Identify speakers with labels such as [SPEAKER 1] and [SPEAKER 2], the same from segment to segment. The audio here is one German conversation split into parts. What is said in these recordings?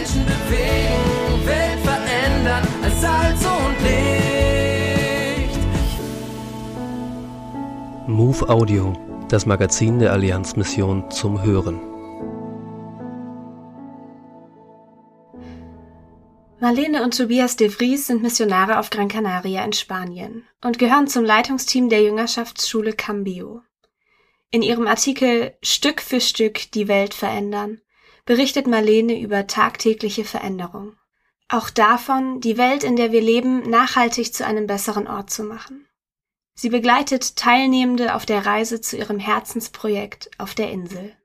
[SPEAKER 1] Menschen bewegen, Welt verändern als Salz und Licht.
[SPEAKER 2] Move Audio, das Magazin der Allianzmission zum Hören.
[SPEAKER 3] Marlene und Tobias de Vries sind Missionare auf Gran Canaria in Spanien und gehören zum Leitungsteam der Jüngerschaftsschule Cambio. In ihrem Artikel Stück für Stück die Welt verändern berichtet Marlene über tagtägliche Veränderung. Auch davon, die Welt, in der wir leben, nachhaltig zu einem besseren Ort zu machen. Sie begleitet Teilnehmende auf der Reise zu ihrem Herzensprojekt auf der Insel.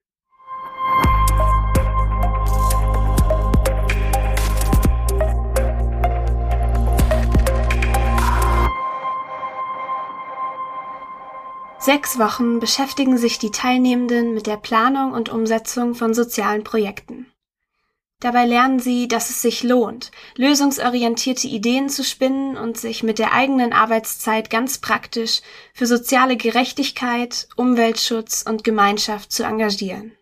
[SPEAKER 3] Sechs Wochen beschäftigen sich die Teilnehmenden mit der Planung und Umsetzung von sozialen Projekten. Dabei lernen sie, dass es sich lohnt, lösungsorientierte Ideen zu spinnen und sich mit der eigenen Arbeitszeit ganz praktisch für soziale Gerechtigkeit, Umweltschutz und Gemeinschaft zu engagieren.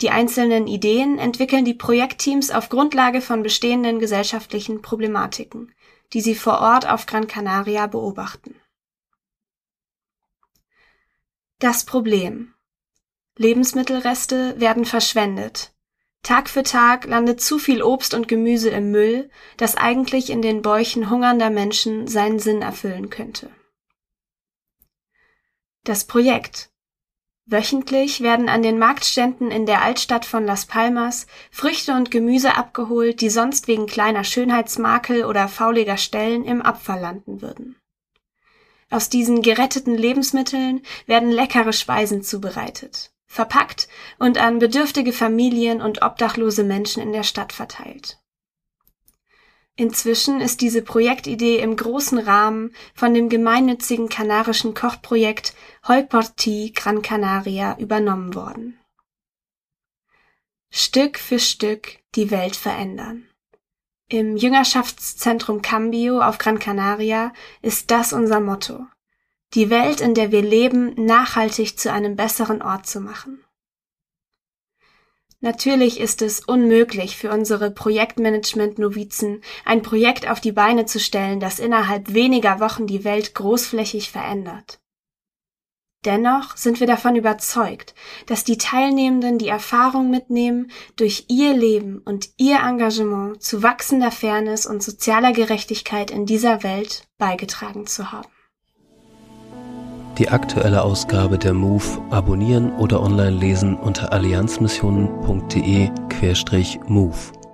[SPEAKER 3] Die einzelnen Ideen entwickeln die Projektteams auf Grundlage von bestehenden gesellschaftlichen Problematiken, die sie vor Ort auf Gran Canaria beobachten. Das Problem. Lebensmittelreste werden verschwendet. Tag für Tag landet zu viel Obst und Gemüse im Müll, das eigentlich in den Bäuchen hungernder Menschen seinen Sinn erfüllen könnte. Das Projekt. Wöchentlich werden an den Marktständen in der Altstadt von Las Palmas Früchte und Gemüse abgeholt, die sonst wegen kleiner Schönheitsmakel oder fauliger Stellen im Abfall landen würden. Aus diesen geretteten Lebensmitteln werden leckere Speisen zubereitet, verpackt und an bedürftige Familien und obdachlose Menschen in der Stadt verteilt. Inzwischen ist diese Projektidee im großen Rahmen von dem gemeinnützigen kanarischen Kochprojekt Holporti Gran Canaria übernommen worden. Stück für Stück die Welt verändern. Im Jüngerschaftszentrum Cambio auf Gran Canaria ist das unser Motto. Die Welt, in der wir leben, nachhaltig zu einem besseren Ort zu machen. Natürlich ist es unmöglich für unsere Projektmanagement-Novizen, ein Projekt auf die Beine zu stellen, das innerhalb weniger Wochen die Welt großflächig verändert. Dennoch sind wir davon überzeugt, dass die Teilnehmenden die Erfahrung mitnehmen, durch ihr Leben und ihr Engagement zu wachsender Fairness und sozialer Gerechtigkeit in dieser Welt beigetragen zu haben.
[SPEAKER 2] Die aktuelle Ausgabe der MOVE abonnieren oder online lesen unter allianzmissionen.de-MOVE.